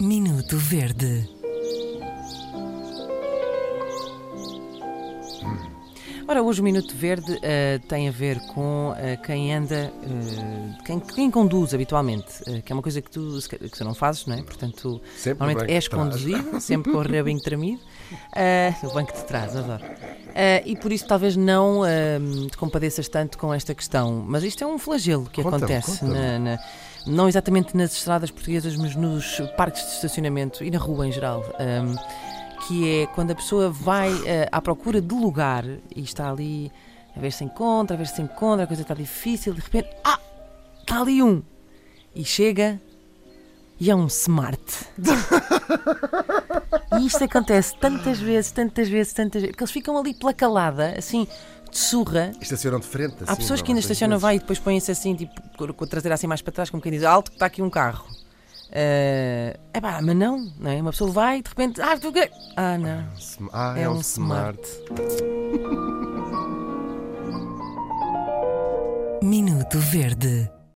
Minuto Verde. Ora, hoje o Minuto Verde eh, tem a ver com eh, quem anda, eh, quem, quem conduz habitualmente, que é uma coisa que tu, que tu não fazes, não é? Portanto, Sempre no normalmente és conduzido, sempre com o rabinho tremido, no banco de trás, adoro. E por isso talvez não te compadeças tanto com esta questão, mas isto é um flagelo que Conta-me, acontece conta-me. na- na- não exatamente nas estradas portuguesas, mas nos parques de estacionamento e na rua em geral. Ahm, que é quando a pessoa vai eh, à procura de lugar e está ali a ver se encontra, a ver se encontra, a coisa está difícil, de repente, ah, está ali um! E chega e é um smart. e isto acontece tantas vezes, tantas vezes, tantas vezes, que eles ficam ali pela calada, assim, de surra, Estacionam de frente. Há assim, pessoas não, que ainda estacionam vezes. vai e depois põem-se assim, tipo, com a traseira assim mais para trás, como quem diz, alto que está aqui um carro. É pá, mas não, não é? Uma pessoa vai e de repente, ah, tu quê? Ah, não. Sm- Ah, É é, um um smart. Minuto Verde.